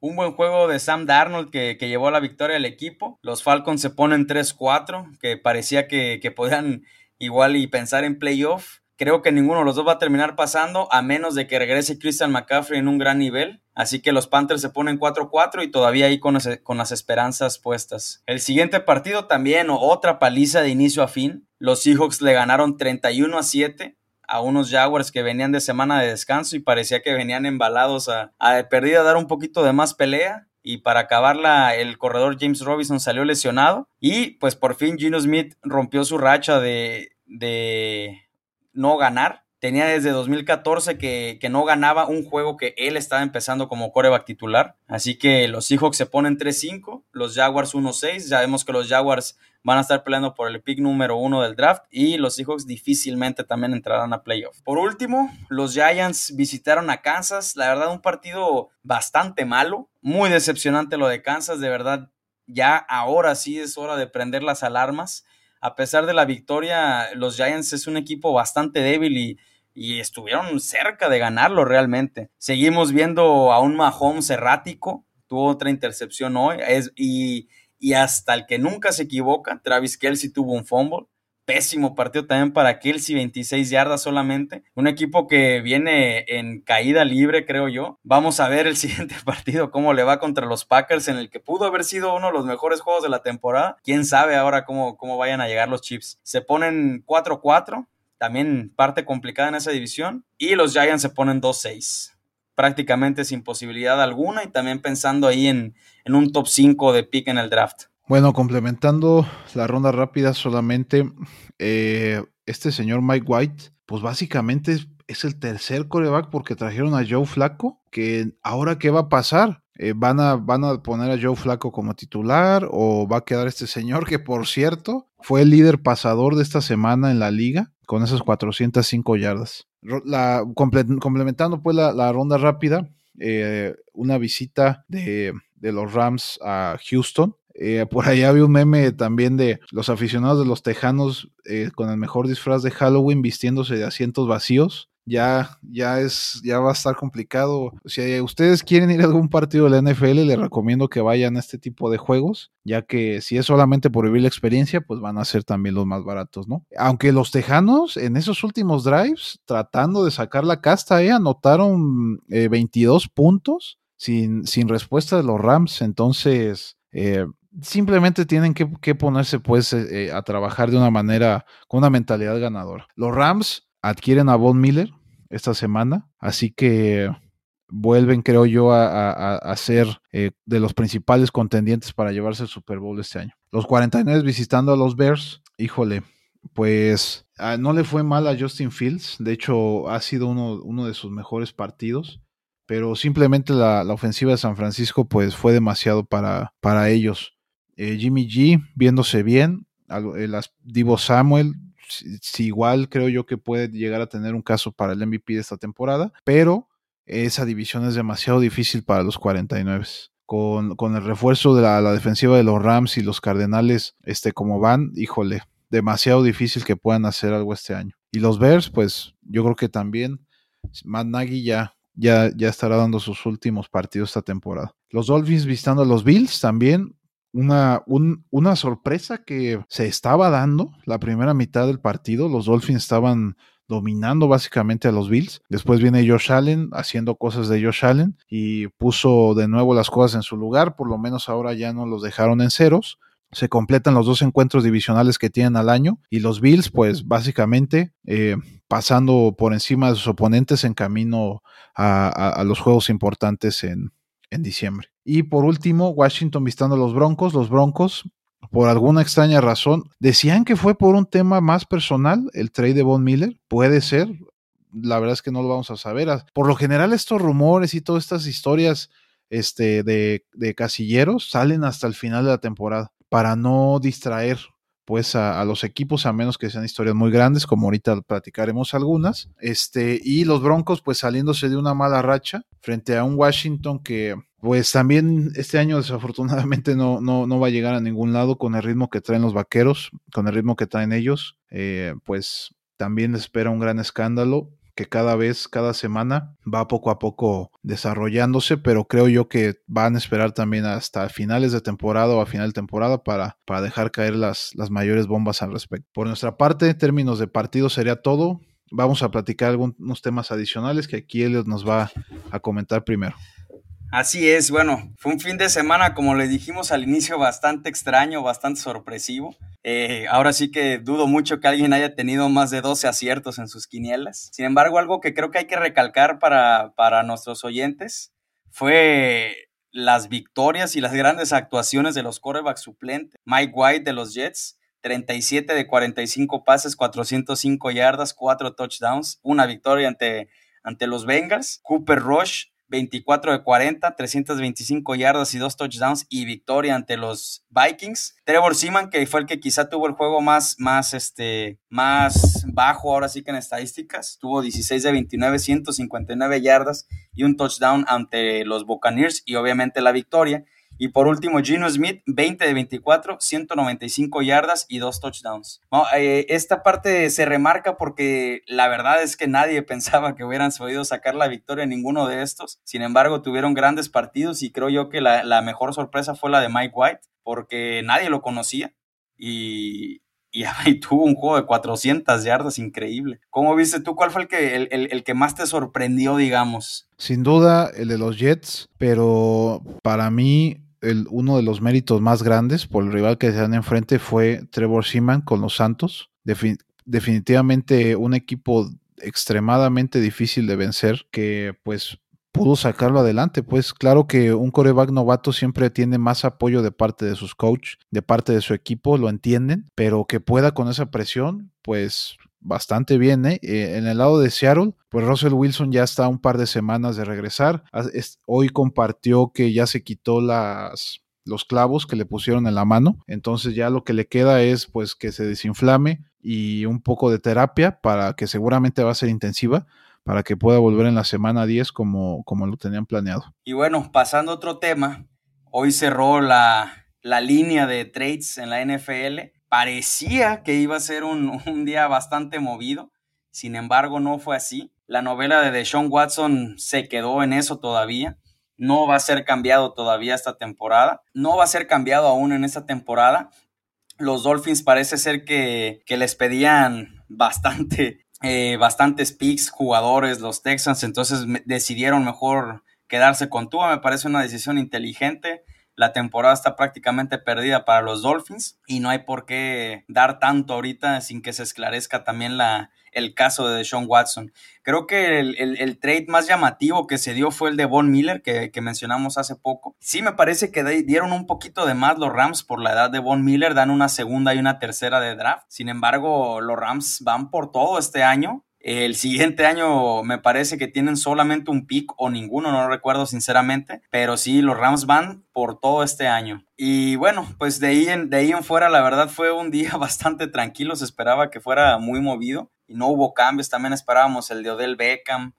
un buen juego de Sam Darnold que, llevó a la victoria al equipo. Los Falcons se ponen 3-4, que parecía que, que podían igual y pensar en playoff. Creo que ninguno de los dos va a terminar pasando, a menos de que regrese Christian McCaffrey en un gran nivel. Así que los Panthers se ponen 4-4 y todavía ahí con, con, las esperanzas puestas. El siguiente partido también, otra paliza de inicio a fin. Los Seahawks le ganaron 31 a 7 a unos Jaguars que venían de semana de descanso y parecía que venían embalados a, a perdida dar un poquito de más pelea. Y para acabarla, el corredor James Robinson salió lesionado. Y pues por fin Gino Smith rompió su racha de, de no ganar. Tenía desde 2014 que, que, no ganaba un juego que él estaba empezando como coreback titular. Así que los Seahawks se ponen 3-5, los Jaguars 1-6. Ya vemos que los Jaguars van a estar peleando por el pick número uno del draft y los Seahawks difícilmente también entrarán a playoff. Por último, los Giants visitaron a Kansas. La verdad, un partido bastante malo. Muy decepcionante lo de Kansas. De verdad, ya ahora sí es hora de prender las alarmas a pesar de la victoria, los Giants es un equipo bastante débil y, estuvieron cerca de ganarlo realmente. Seguimos viendo a un Mahomes errático, tuvo otra intercepción hoy, y, y hasta el que nunca se equivoca, Travis Kelsey tuvo un fumble pésimo partido también para Kelsey, 26 yardas solamente. Un equipo que viene en caída libre, creo yo. Vamos a ver el siguiente partido, cómo le va contra los Packers, en el que pudo haber sido uno de los mejores juegos de la temporada. Quién sabe ahora cómo, cómo vayan a llegar los Chips. Se ponen 4-4, también parte complicada en esa división. Y los Giants se ponen 2-6 prácticamente sin posibilidad alguna y también pensando ahí en, en un top 5 de pick en el draft. Bueno, complementando la ronda rápida solamente, eh, este señor Mike White, pues básicamente es, el tercer coreback porque trajeron a Joe Flaco, que ahora qué va a pasar? Eh, ¿van, a, ¿Van a poner a Joe Flaco como titular o va a quedar este señor que por cierto fue el líder pasador de esta semana en la liga con esas 405 yardas? La, complementando pues la, ronda rápida, eh, una visita de, de los Rams a Houston eh, por ahí había un meme también de los aficionados de los Tejanos eh, con el mejor disfraz de Halloween vistiéndose de asientos vacíos. Ya, ya es, ya va a estar complicado. Si ustedes quieren ir a algún partido de la NFL, les recomiendo que vayan a este tipo de juegos, ya que si es solamente por vivir la experiencia, pues van a ser también los más baratos, ¿no? Aunque los Tejanos en esos últimos drives, tratando de sacar la casta, eh, anotaron 22 puntos sin, sin respuesta de los Rams. Entonces, eh, simplemente tienen que, ponerse pues eh, eh, a trabajar de una manera, con una mentalidad ganadora. Los Rams adquieren a Von Miller esta semana, así que vuelven, creo yo, a, ser eh, de los principales contendientes para llevarse el Super Bowl este año. Los 49 visitando a los Bears, híjole, pues no le fue mal a Justin Fields, de hecho ha sido uno, de sus mejores partidos pero simplemente la, ofensiva de San Francisco pues fue demasiado para ellos. Eh, Jimmy G viéndose bien, el, Divo Samuel, si, igual creo yo que puede llegar a tener un caso para el MVP de esta temporada, pero esa división es demasiado difícil para los 49. Con, con el refuerzo de la, defensiva de los Rams y los Cardenales, este, como van, híjole, demasiado difícil que puedan hacer algo este año. Y los Bears, pues yo creo que también Matt Nagy ya, ya, ya estará dando sus últimos partidos esta temporada. Los Dolphins visitando a los Bills también. Una, una sorpresa que se estaba dando la primera mitad del partido. Los Dolphins estaban dominando básicamente a los Bills. Después viene Josh Allen haciendo cosas de Josh Allen y puso de nuevo las cosas en su lugar. Por lo menos ahora ya no los dejaron en ceros se completan los dos encuentros divisionales que tienen al año y los Bills pues básicamente eh, pasando por encima de sus oponentes en camino a, los juegos importantes en, en, diciembre. Y por último, Washington visitando a los Broncos. Los Broncos, por alguna extraña razón, decían que fue por un tema más personal el trade de Von Miller. Puede ser, la verdad es que no lo vamos a saber. Por lo general estos rumores y todas estas historias este, de, de casilleros salen hasta el final de la temporada para no distraer pues a, los equipos a menos que sean historias muy grandes como ahorita platicaremos algunas este y los Broncos pues saliéndose de una mala racha frente a un Washington que pues también este año desafortunadamente no, no, no va a llegar a ningún lado con el ritmo que traen los vaqueros con el ritmo que traen ellos eh, pues también espera un gran escándalo que cada vez, cada semana va poco a poco desarrollándose, pero creo yo que van a esperar también hasta finales de temporada o a final de temporada para, para dejar caer las, las mayores bombas al respecto. Por nuestra parte, en términos de partido sería todo. Vamos a platicar algunos temas adicionales que aquí Elliot nos va a comentar primero. Así es, bueno, fue un fin de semana, como le dijimos al inicio, bastante extraño, bastante sorpresivo. Eh, ahora sí que dudo mucho que alguien haya tenido más de 12 aciertos en sus quinielas. Sin embargo, algo que creo que hay que recalcar para, para nuestros oyentes fue las victorias y las grandes actuaciones de los quarterbacks suplentes. Mike White de los Jets, 37 de 45 pases, 405 yardas, 4 touchdowns, una victoria ante, ante los Bengals. Cooper Rush, 24 de 40, 325 yardas y dos touchdowns y victoria ante los Vikings. Trevor Seaman, que fue el que quizá tuvo el juego más, más, este, más bajo ahora sí que en estadísticas, tuvo 16 de 29, 159 yardas y un touchdown ante los Buccaneers y obviamente la victoria. Y por último, Gino Smith, 20 de 24, 195 yardas y dos touchdowns. Eh, esta parte se remarca porque la verdad es que nadie pensaba que hubieran podido sacar la victoria en ninguno de estos. Sin embargo, tuvieron grandes partidos y creo yo que la, mejor sorpresa fue la de Mike White porque nadie lo conocía. Y, y, tuvo un juego de 400 yardas increíble. ¿Cómo viste tú? ¿Cuál fue el que, el, el, que más te sorprendió, digamos? Sin duda, el de los Jets, pero para mí uno de los méritos más grandes por el rival que se dan enfrente fue Trevor Seaman con los Santos. definitivamente un equipo extremadamente difícil de vencer que pues pudo sacarlo adelante. Pues claro que un coreback novato siempre tiene más apoyo de parte de sus coaches, de parte de su equipo, lo entienden, pero que pueda con esa presión, pues bastante bien. ¿eh? ¿eh? en el lado de Seattle, pues Russell Wilson ya está un par de semanas de regresar. Hoy compartió que ya se quitó las, los clavos que le pusieron en la mano. Entonces ya lo que le queda es pues que se desinflame y un poco de terapia para que seguramente va a ser intensiva para que pueda volver en la semana 10 como, como lo tenían planeado. Y bueno, pasando a otro tema, hoy cerró la, la línea de trades en la NFL parecía que iba a ser un, día bastante movido, sin embargo no fue así. La novela de Deshaun Watson se quedó en eso todavía. No va a ser cambiado todavía esta temporada. No va a ser cambiado aún en esta temporada. Los Dolphins parece ser que, les pedían bastante, eh, bastantes picks, jugadores, los Texans, entonces decidieron mejor quedarse con Tua. Me parece una decisión inteligente la temporada está prácticamente perdida para los Dolphins y no hay por qué dar tanto ahorita sin que se esclarezca también la, el caso de Deshaun Watson. Creo que el, trade más llamativo que se dio fue el de Von Miller, que, mencionamos hace poco. Sí, me parece que dieron un poquito de más los Rams por la edad de Von Miller, dan una segunda y una tercera de draft. Sin embargo, los Rams van por todo este año El siguiente año me parece que tienen solamente un pick o ninguno, no lo recuerdo sinceramente, pero sí, los Rams van por todo este año. Y bueno, pues de ahí en, de ahí en fuera la verdad fue un día bastante tranquilo, se esperaba que fuera muy movido y no hubo cambios, también esperábamos el de Odell Beckham,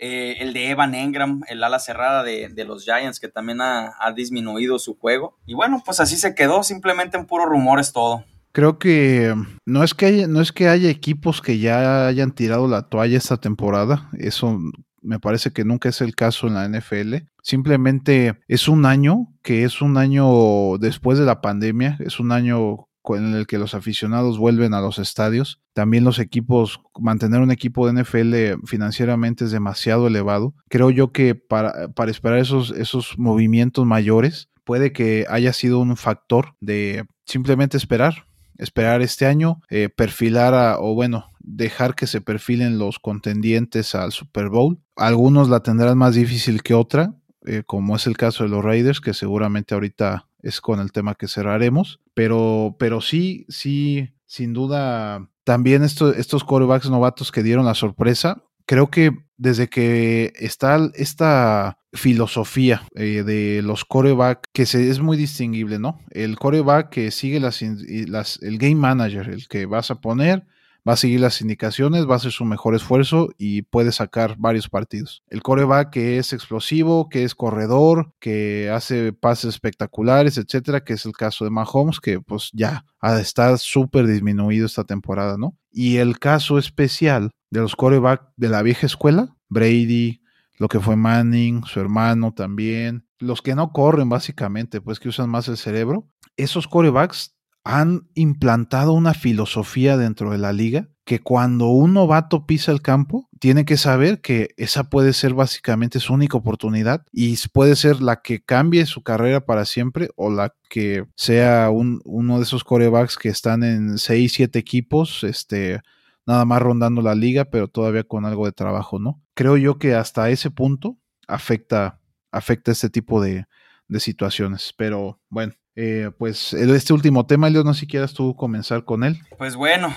eh, el de Evan Engram, el ala cerrada de, los Giants, que también ha, ha, disminuido su juego. Y bueno, pues así se quedó, simplemente en puro rumores todo. Creo que no es que haya, no es que haya equipos que ya hayan tirado la toalla esta temporada. Eso me parece que nunca es el caso en la NFL. Simplemente es un año que es un año después de la pandemia, es un año en el que los aficionados vuelven a los estadios. También los equipos, mantener un equipo de NFL financieramente es demasiado elevado. Creo yo que para, para esperar esos, esos movimientos mayores, puede que haya sido un factor de simplemente esperar, esperar este año, eh, perfilar o bueno, dejar que se perfilen los contendientes al Super Bowl. Algunos la tendrán más difícil que otra, eh, como es el caso de los Raiders, que seguramente ahorita es con el tema que cerraremos, pero, pero sí, sí, sin duda, también estos corebacks novatos que dieron la sorpresa, creo que desde que está esta filosofía eh, de los coreback que es muy distinguible, ¿no? El coreback que sigue las, el game manager, el que vas a poner, va a seguir las indicaciones, va a hacer su mejor esfuerzo y puede sacar varios partidos. El coreback que es explosivo, que es corredor, que hace pases espectaculares, etcétera, que es el caso de Mahomes, que pues ya estar súper disminuido esta temporada, ¿no? Y el caso especial de los coreback de la vieja escuela, Brady, lo que fue Manning, su hermano también, los que no corren básicamente, pues que usan más el cerebro, esos corebacks han implantado una filosofía dentro de la liga que cuando un novato pisa el campo, tiene que saber que esa puede ser básicamente su única oportunidad y puede ser la que cambie su carrera para siempre o la que sea un, uno de esos corebacks que están en 6, 7 equipos, este, nada más rondando la liga, pero todavía con algo de trabajo, ¿no? Creo yo que hasta ese punto afecta, afecta este tipo de, de situaciones, pero bueno. Eh, pues este último tema, Leo, no si quieras tú comenzar con él. Pues bueno,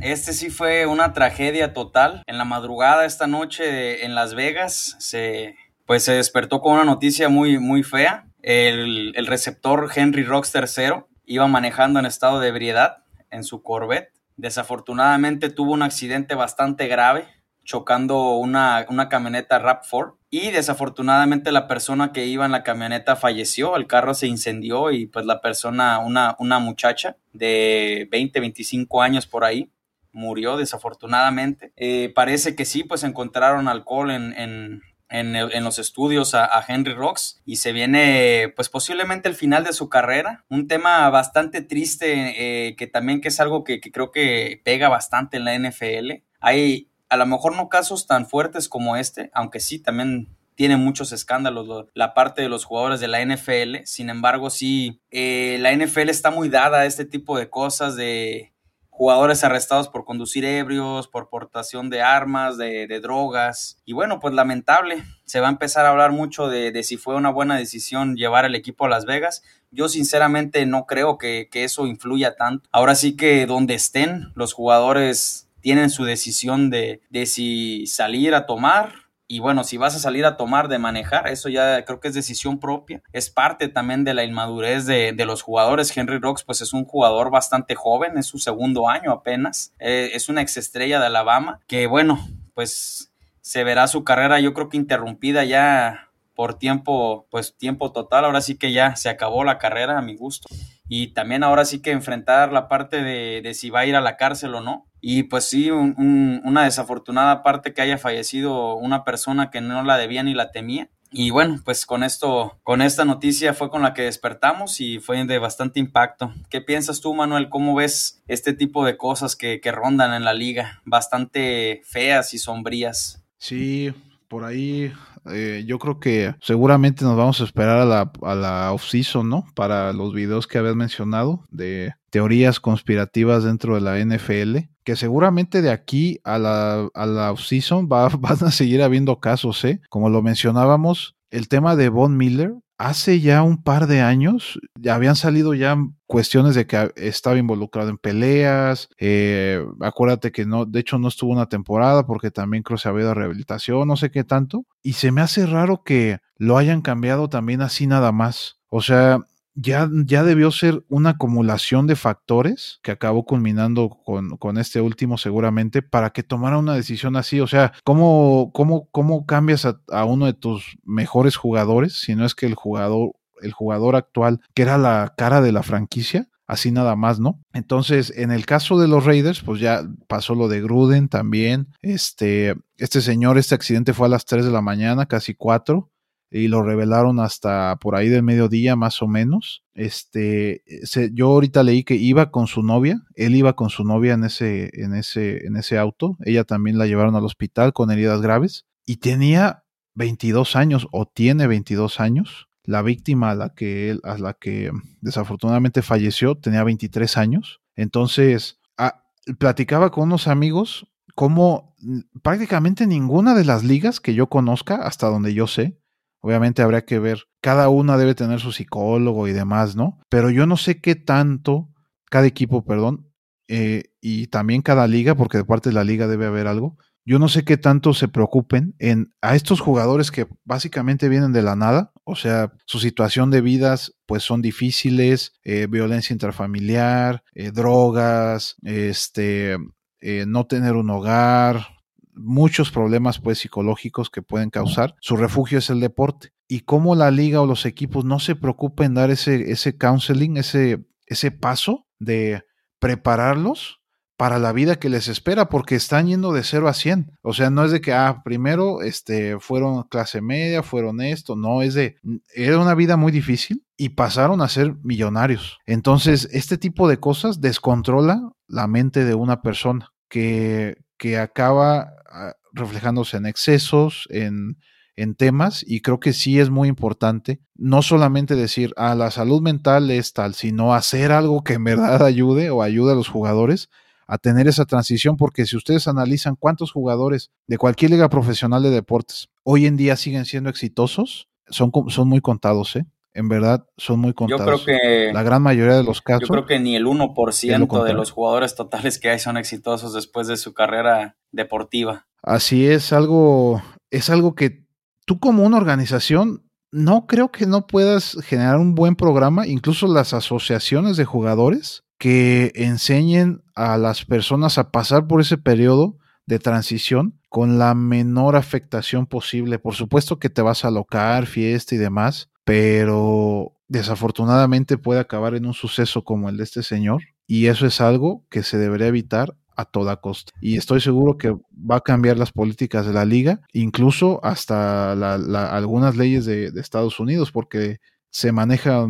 este sí fue una tragedia total. En la madrugada esta noche en Las Vegas se, pues se despertó con una noticia muy, muy fea. El, el receptor Henry Rocks III iba manejando en estado de ebriedad en su Corvette. Desafortunadamente tuvo un accidente bastante grave chocando una, una camioneta RAP4 y desafortunadamente la persona que iba en la camioneta falleció, el carro se incendió y pues la persona, una, una muchacha de 20, 25 años por ahí, murió desafortunadamente. Eh, parece que sí, pues encontraron alcohol en, en, en, los estudios a, Henry Rocks y se viene pues posiblemente el final de su carrera. Un tema bastante triste eh, que también que es algo que, que creo que pega bastante en la NFL. Hay a lo mejor no casos tan fuertes como este, aunque sí también tiene muchos escándalos la parte de los jugadores de la NFL. Sin embargo, sí, eh, la NFL está muy dada a este tipo de cosas de jugadores arrestados por conducir ebrios, por portación de armas, de, drogas. Y bueno, pues lamentable, se va a empezar a hablar mucho de, si fue una buena decisión llevar el equipo a Las Vegas. Yo sinceramente no creo que, que eso influya tanto. Ahora sí que donde estén los jugadores tienen su decisión de, de si salir a tomar y bueno, si vas a salir a tomar de manejar, eso ya creo que es decisión propia. Es parte también de la inmadurez de, de los jugadores. Henry Rocks, pues es un jugador bastante joven, es su segundo año apenas. Eh, es una exestrella de Alabama que, bueno, pues se verá su carrera, yo creo que interrumpida ya por tiempo, pues tiempo total. Ahora sí que ya se acabó la carrera a mi gusto. Y también ahora sí que enfrentar la parte de, de si va a ir a la cárcel o no y pues sí, una desafortunada parte que haya fallecido una persona que no la debía ni la temía. Y bueno, pues con esto, con esta noticia fue con la que despertamos y fue de bastante impacto. ¿Qué piensas tú, Manuel? ¿Cómo ves este tipo de cosas que, que rondan en la liga? Bastante feas y sombrías. Sí, por ahí eh, yo creo que seguramente nos vamos a esperar a la, a la off-season, ¿no? Para los videos que habías mencionado de teorías conspirativas dentro de la NFL, que seguramente de aquí a la, a la off-season va, van a seguir habiendo casos, ¿eh? Como lo mencionábamos, el tema de Von Miller hace ya un par de años ya habían salido ya cuestiones de que estaba involucrado en peleas. Eh, acuérdate que no, de hecho no estuvo una temporada porque también creo que se había dado rehabilitación, no sé qué tanto. Y se me hace raro que lo hayan cambiado también así nada más. O sea, ya, ya debió ser una acumulación de factores que acabó culminando con, con, este último seguramente para que tomara una decisión así. O sea, ¿cómo, cómo, cómo cambias a, a, uno de tus mejores jugadores si no es que el jugador, el jugador actual, que era la cara de la franquicia, así nada más, ¿no? Entonces, en el caso de los Raiders, pues ya pasó lo de Gruden también. Este, este señor, este accidente fue a las 3 de la mañana, casi 4 y lo revelaron hasta por ahí del mediodía más o menos. Este, yo ahorita leí que iba con su novia, él iba con su novia en ese, en ese, en ese auto, ella también la llevaron al hospital con heridas graves y tenía 22 años o tiene 22 años. La víctima a la que él, a la que desafortunadamente falleció tenía 23 años. Entonces, platicaba con unos amigos como prácticamente ninguna de las ligas que yo conozca, hasta donde yo sé, Obviamente habría que ver, cada una debe tener su psicólogo y demás, ¿no? Pero yo no sé qué tanto, cada equipo, perdón, eh, y también cada liga, porque de parte de la liga debe haber algo, yo no sé qué tanto se preocupen en a estos jugadores que básicamente vienen de la nada, o sea, su situación de vidas pues son difíciles, eh, violencia intrafamiliar, eh, drogas, este, no tener un hogar, muchos problemas pues psicológicos que pueden causar. Su refugio es el deporte. Y cómo la liga o los equipos no se preocupen en dar ese, ese counseling, ese, ese paso de prepararlos para la vida que les espera, porque están yendo de 0 a 100. O sea, no es de que, ah, primero este, fueron clase media, fueron esto, no, es de, era una vida muy difícil y pasaron a ser millonarios. Entonces, este tipo de cosas descontrola la mente de una persona que, que acaba reflejándose en excesos, en, en, temas, y creo que sí es muy importante no solamente decir, ah, la salud mental es tal, sino hacer algo que en verdad ayude o ayude a los jugadores a tener esa transición, porque si ustedes analizan cuántos jugadores de cualquier liga profesional de deportes hoy en día siguen siendo exitosos, son, son muy contados, ¿eh? En verdad son muy contados. Yo creo que la gran mayoría de los casos. Yo creo que ni el 1% de los jugadores totales que hay son exitosos después de su carrera deportiva. Así es, algo es algo que tú como una organización no creo que no puedas generar un buen programa, incluso las asociaciones de jugadores que enseñen a las personas a pasar por ese periodo de transición con la menor afectación posible. Por supuesto que te vas a alocar, fiesta y demás, pero desafortunadamente puede acabar en un suceso como el de este señor y eso es algo que se debería evitar a toda costa. Y estoy seguro que va a cambiar las políticas de la liga, incluso hasta algunas leyes de, Estados Unidos, porque se maneja,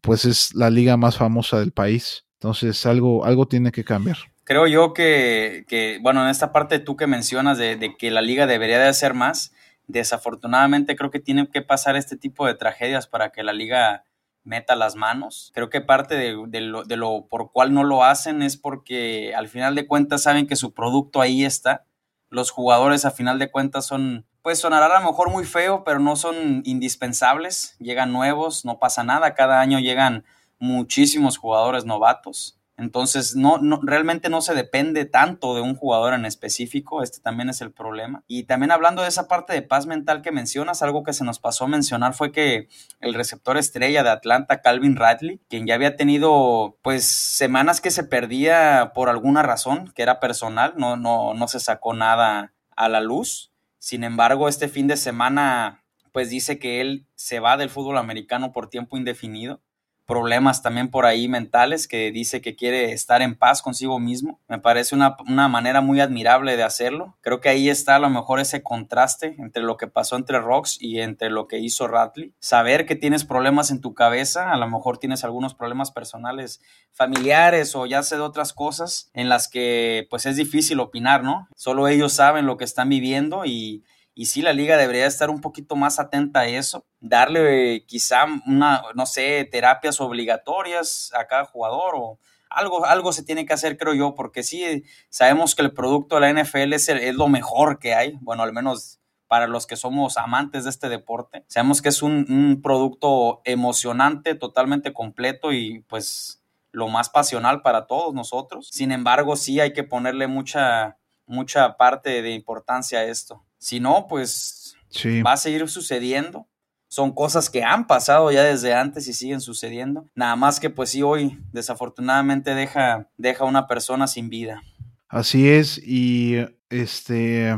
pues es la liga más famosa del país. Entonces algo, algo tiene que cambiar. Creo yo que, que bueno, en esta parte tú que mencionas de, de que la liga debería de hacer más, Desafortunadamente creo que tiene que pasar este tipo de tragedias para que la liga meta las manos. Creo que parte de, lo, lo, por cual no lo hacen es porque al final de cuentas saben que su producto ahí está. Los jugadores a final de cuentas son, pues sonará a lo mejor muy feo, pero no son indispensables. Llegan nuevos, no pasa nada. Cada año llegan muchísimos jugadores novatos. Entonces, no, no, realmente no se depende tanto de un jugador en específico, este también es el problema. Y también hablando de esa parte de paz mental que mencionas, algo que se nos pasó a mencionar fue que el receptor estrella de Atlanta, Calvin Radley, quien ya había tenido pues semanas que se perdía por alguna razón, que era personal, no, no, no se sacó nada a la luz. Sin embargo, este fin de semana pues dice que él se va del fútbol americano por tiempo indefinido problemas también por ahí mentales, que dice que quiere estar en paz consigo mismo. Me parece una, manera muy admirable de hacerlo. Creo que ahí está a lo mejor ese contraste entre lo que pasó entre Rox y entre lo que hizo Ratley. Saber que tienes problemas en tu cabeza, a lo mejor tienes algunos problemas personales, familiares o ya sé de otras cosas en las que pues es difícil opinar, ¿no? Solo ellos saben lo que están viviendo y y sí, la liga debería estar un poquito más atenta a eso, darle quizá una, no sé, terapias obligatorias a cada jugador o algo, algo se tiene que hacer, creo yo, porque sí sabemos que el producto de la NFL es, es lo mejor que hay, bueno, al menos para los que somos amantes de este deporte. Sabemos que es un, un producto emocionante, totalmente completo y pues lo más pasional para todos nosotros. Sin embargo, sí hay que ponerle mucha, mucha parte de importancia a esto. Si no, pues va a seguir sucediendo. Son cosas que han pasado ya desde antes y siguen sucediendo. Nada más que pues sí hoy desafortunadamente deja, deja una persona sin vida. Así es, y este,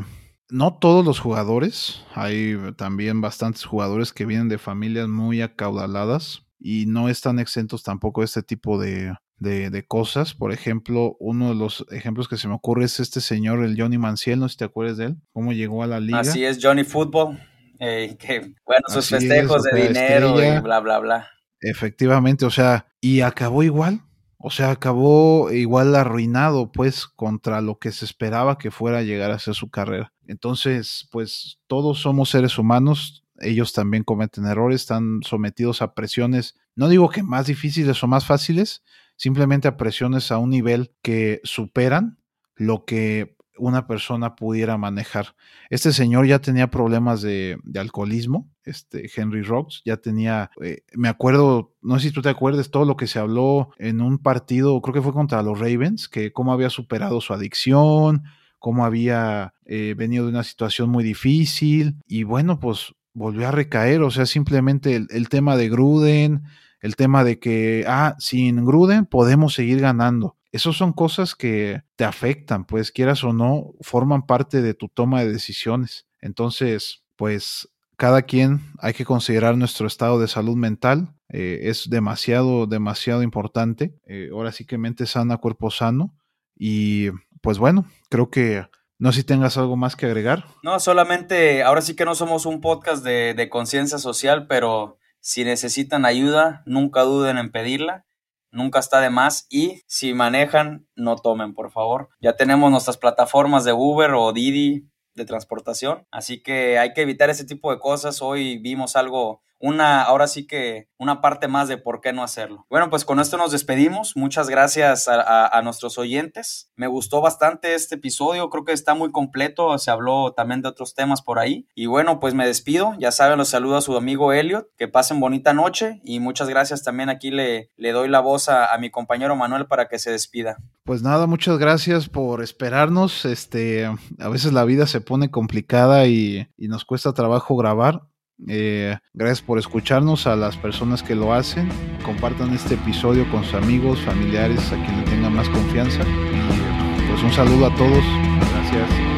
no todos los jugadores, hay también bastantes jugadores que vienen de familias muy acaudaladas y no están exentos tampoco de este tipo de, de, cosas. Por ejemplo, uno de los ejemplos que se me ocurre es este señor, el Johnny Manciel, no sé si te acuerdas de él, cómo llegó a la liga. Así es, Johnny Football, eh, que, bueno, sus festejos de dinero y bla, bla, bla. Efectivamente, o sea, y acabó igual. O sea, acabó igual arruinado, pues, contra lo que se esperaba que fuera a llegar a ser su carrera. Entonces, pues, todos somos seres humanos, ellos también cometen errores, están sometidos a presiones, no digo que más difíciles o más fáciles, simplemente a presiones a un nivel que superan lo que una persona pudiera manejar. Este señor ya tenía problemas de, alcoholismo, este Henry Rocks, ya tenía, eh, me acuerdo, no sé si tú te acuerdas, todo lo que se habló en un partido, creo que fue contra los Ravens, que cómo había superado su adicción, cómo había eh, venido de una situación muy difícil, y bueno, pues volvió a recaer, o sea, simplemente el tema de Gruden, el tema de que, ah, sin Gruden podemos seguir ganando. Esas son cosas que te afectan, pues quieras o no, forman parte de tu toma de decisiones. Entonces, pues cada quien hay que considerar nuestro estado de salud mental. Eh, es demasiado, demasiado importante. Eh, ahora sí que mente sana, cuerpo sano. Y pues bueno, creo que no sé si tengas algo más que agregar. No, solamente, ahora sí que no somos un podcast de, de conciencia social, pero si necesitan ayuda, nunca duden en pedirla, nunca está de más y si manejan, no tomen, por favor. Ya tenemos nuestras plataformas de Uber o Didi de transportación, así que hay que evitar ese tipo de cosas. Hoy vimos algo una, ahora sí que una parte más de por qué no hacerlo. Bueno, pues con esto nos despedimos. Muchas gracias a, nuestros oyentes. Me gustó bastante este episodio, creo que está muy completo. Se habló también de otros temas por ahí. Y bueno, pues me despido. Ya saben, los saludo a su amigo Elliot. Que pasen bonita noche y muchas gracias también. Aquí le, le doy la voz a, mi compañero Manuel para que se despida. Pues nada, muchas gracias por esperarnos. Este, a veces la vida se pone complicada y, y nos cuesta trabajo grabar eh, gracias por escucharnos a las personas que lo hacen. Compartan este episodio con sus amigos, familiares, a quien le tengan más confianza. Y pues un saludo a todos. Gracias.